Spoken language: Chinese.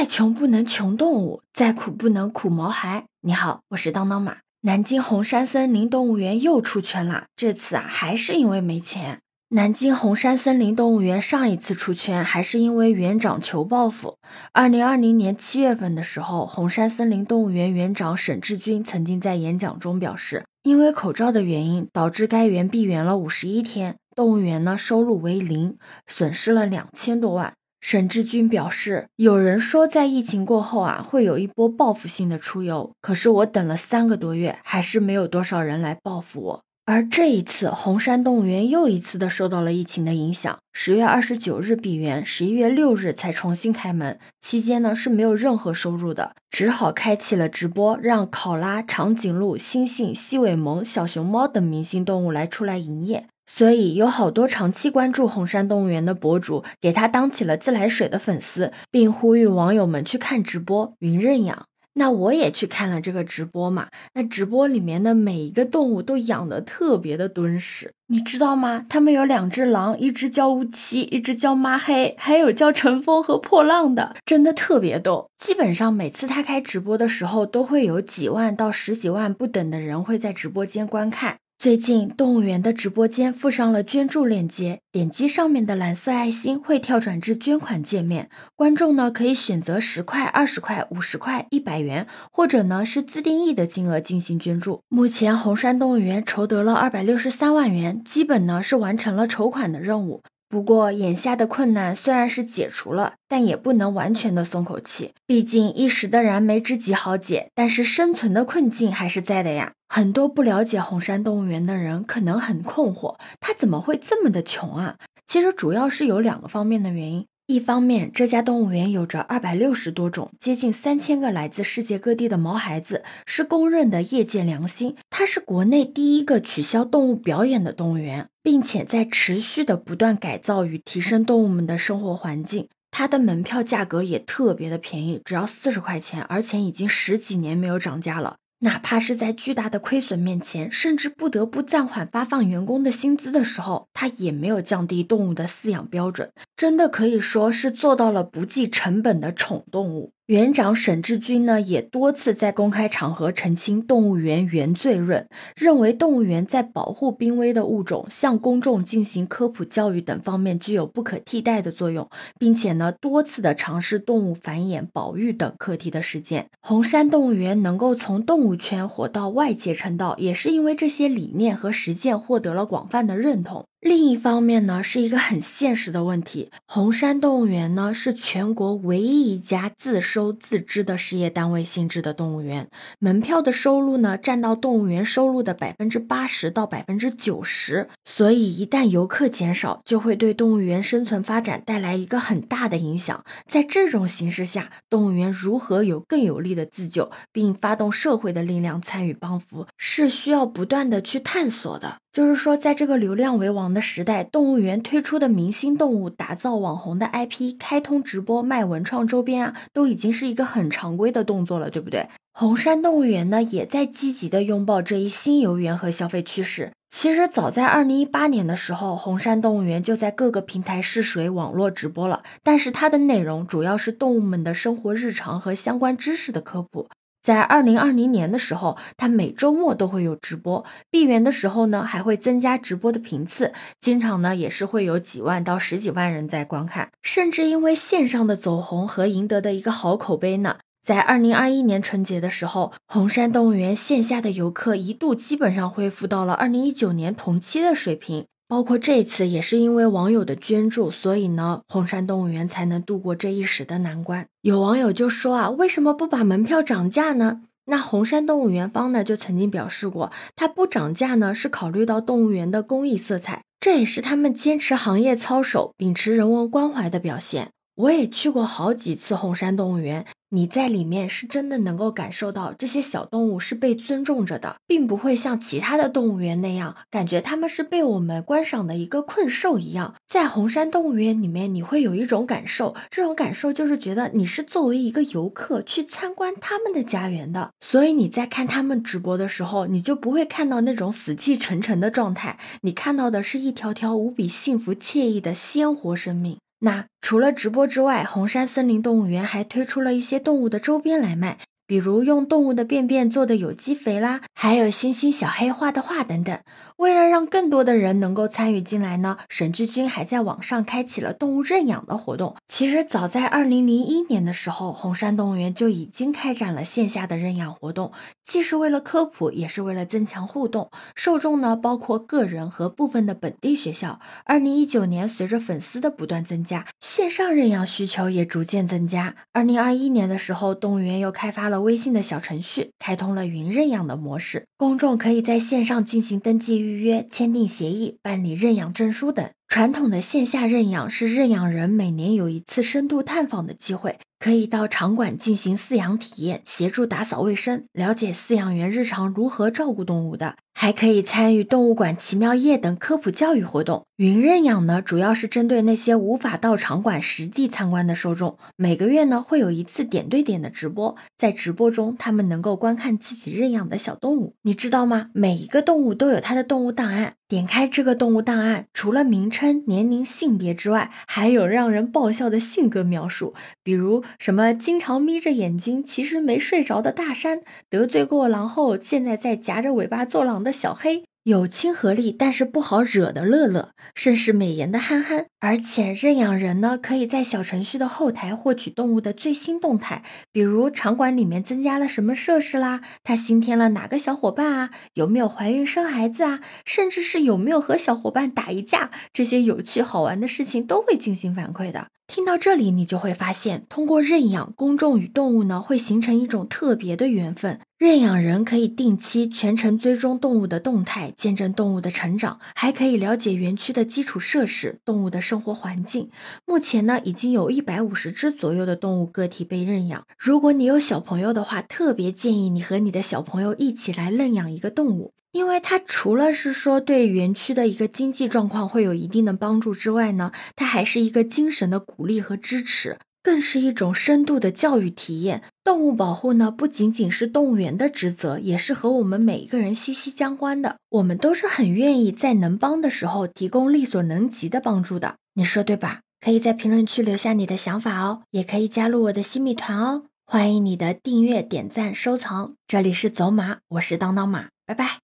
再穷不能穷动物，再苦不能苦毛孩。你好，我是当当马。南京红山森林动物园又出圈了，这次啊还是因为没钱。南京红山森林动物园上一次出圈还是因为园长求报复。二零二零年七月份的时候，红山森林动物园园长沈志军曾经在演讲中表示，因为口罩的原因，导致该园闭园了五十一天，动物园呢收入为零，损失了两千多万。沈志军表示，有人说在疫情过后啊，会有一波报复性的出游，可是我等了三个多月，还是没有多少人来报复我。而这一次，红山动物园又一次的受到了疫情的影响，十月二十九日闭园，十一月六日才重新开门，期间呢是没有任何收入的，只好开启了直播，让考拉、长颈鹿、猩猩、西尾獴、小熊猫等明星动物来出来营业。所以有好多长期关注红山动物园的博主，给他当起了自来水的粉丝，并呼吁网友们去看直播，云认养。那我也去看了这个直播嘛，那直播里面的每一个动物都养的特别的敦实，你知道吗？他们有两只狼，一只叫乌七，一只叫妈黑，还有叫乘风和破浪的，真的特别逗。基本上每次他开直播的时候，都会有几万到十几万不等的人会在直播间观看。最近，动物园的直播间附上了捐助链接，点击上面的蓝色爱心会跳转至捐款界面。观众呢可以选择十块、二十块、五十块、一百元，或者呢是自定义的金额进行捐助。目前，红山动物园筹得了二百六十三万元，基本呢是完成了筹款的任务。不过，眼下的困难虽然是解除了，但也不能完全的松口气。毕竟一时的燃眉之急好解，但是生存的困境还是在的呀。很多不了解红山动物园的人可能很困惑，它怎么会这么的穷啊？其实主要是有两个方面的原因。一方面，这家动物园有着二百六十多种、接近三千个来自世界各地的毛孩子，是公认的业界良心。它是国内第一个取消动物表演的动物园，并且在持续的不断改造与提升动物们的生活环境。它的门票价格也特别的便宜，只要四十块钱，而且已经十几年没有涨价了。哪怕是在巨大的亏损面前，甚至不得不暂缓发放员工的薪资的时候，他也没有降低动物的饲养标准，真的可以说是做到了不计成本的宠动物。园长沈志军呢，也多次在公开场合澄清，动物园原罪论，认为动物园在保护濒危的物种、向公众进行科普教育等方面具有不可替代的作用，并且呢，多次的尝试动物繁衍、保育等课题的实践。红山动物园能够从动物圈火到外界称道，也是因为这些理念和实践获得了广泛的认同。另一方面呢，是一个很现实的问题。红山动物园呢，是全国唯一一家自收自支的事业单位性质的动物园，门票的收入呢，占到动物园收入的百分之八十到百分之九十。所以，一旦游客减少，就会对动物园生存发展带来一个很大的影响。在这种形势下，动物园如何有更有力的自救，并发动社会的力量参与帮扶，是需要不断的去探索的。就是说，在这个流量为王的时代，动物园推出的明星动物、打造网红的 IP、开通直播卖文创周边啊，都已经是一个很常规的动作了，对不对？红山动物园呢，也在积极的拥抱这一新游园和消费趋势。其实早在二零一八年的时候，红山动物园就在各个平台试水网络直播了，但是它的内容主要是动物们的生活日常和相关知识的科普。在二零二零年的时候，他每周末都会有直播。闭园的时候呢，还会增加直播的频次，经常呢也是会有几万到十几万人在观看，甚至因为线上的走红和赢得的一个好口碑呢，在二零二一年春节的时候，红山动物园线下的游客一度基本上恢复到了二零一九年同期的水平。包括这次也是因为网友的捐助，所以呢，红山动物园才能度过这一时的难关。有网友就说啊，为什么不把门票涨价呢？那红山动物园方呢就曾经表示过，它不涨价呢是考虑到动物园的公益色彩，这也是他们坚持行业操守、秉持人文关怀的表现。我也去过好几次红山动物园。你在里面是真的能够感受到这些小动物是被尊重着的，并不会像其他的动物园那样，感觉它们是被我们观赏的一个困兽一样。在红山动物园里面，你会有一种感受，这种感受就是觉得你是作为一个游客去参观他们的家园的。所以你在看他们直播的时候，你就不会看到那种死气沉沉的状态，你看到的是一条条无比幸福惬意的鲜活生命。那除了直播之外，红山森林动物园还推出了一些动物的周边来卖。比如用动物的便便做的有机肥啦，还有星星小黑画的画等等。为了让更多的人能够参与进来呢，沈志军还在网上开启了动物认养的活动。其实早在二零零一年的时候，红山动物园就已经开展了线下的认养活动，既是为了科普，也是为了增强互动。受众呢，包括个人和部分的本地学校。二零一九年，随着粉丝的不断增加，线上认养需求也逐渐增加。二零二一年的时候，动物园又开发了微信的小程序开通了云认养的模式，公众可以在线上进行登记预约、签订协议、办理认养证书等。传统的线下认养是认养人每年有一次深度探访的机会。可以到场馆进行饲养体验，协助打扫卫生，了解饲养员日常如何照顾动物的，还可以参与动物馆奇妙夜等科普教育活动。云认养呢，主要是针对那些无法到场馆实地参观的受众。每个月呢，会有一次点对点的直播，在直播中，他们能够观看自己认养的小动物。你知道吗？每一个动物都有它的动物档案。点开这个动物档案，除了名称、年龄、性别之外，还有让人爆笑的性格描述，比如。什么经常眯着眼睛，其实没睡着的大山，得罪过狼后，现在在夹着尾巴做狼的小黑。有亲和力但是不好惹的乐乐，甚是美颜的憨憨，而且认养人呢，可以在小程序的后台获取动物的最新动态，比如场馆里面增加了什么设施啦，它新添了哪个小伙伴啊，有没有怀孕生孩子啊，甚至是有没有和小伙伴打一架，这些有趣好玩的事情都会进行反馈的。听到这里，你就会发现，通过认养，公众与动物呢会形成一种特别的缘分。认养人可以定期全程追踪动物的动态，见证动物的成长，还可以了解园区的基础设施、动物的生活环境。目前呢，已经有一百五十只左右的动物个体被认养。如果你有小朋友的话，特别建议你和你的小朋友一起来认养一个动物。因为它除了是说对园区的一个经济状况会有一定的帮助之外呢，它还是一个精神的鼓励和支持，更是一种深度的教育体验。动物保护呢，不仅仅是动物园的职责，也是和我们每一个人息息相关的。我们都是很愿意在能帮的时候提供力所能及的帮助的，你说对吧？可以在评论区留下你的想法哦，也可以加入我的新米团哦。欢迎你的订阅、点赞、收藏。这里是走马，我是当当马，拜拜。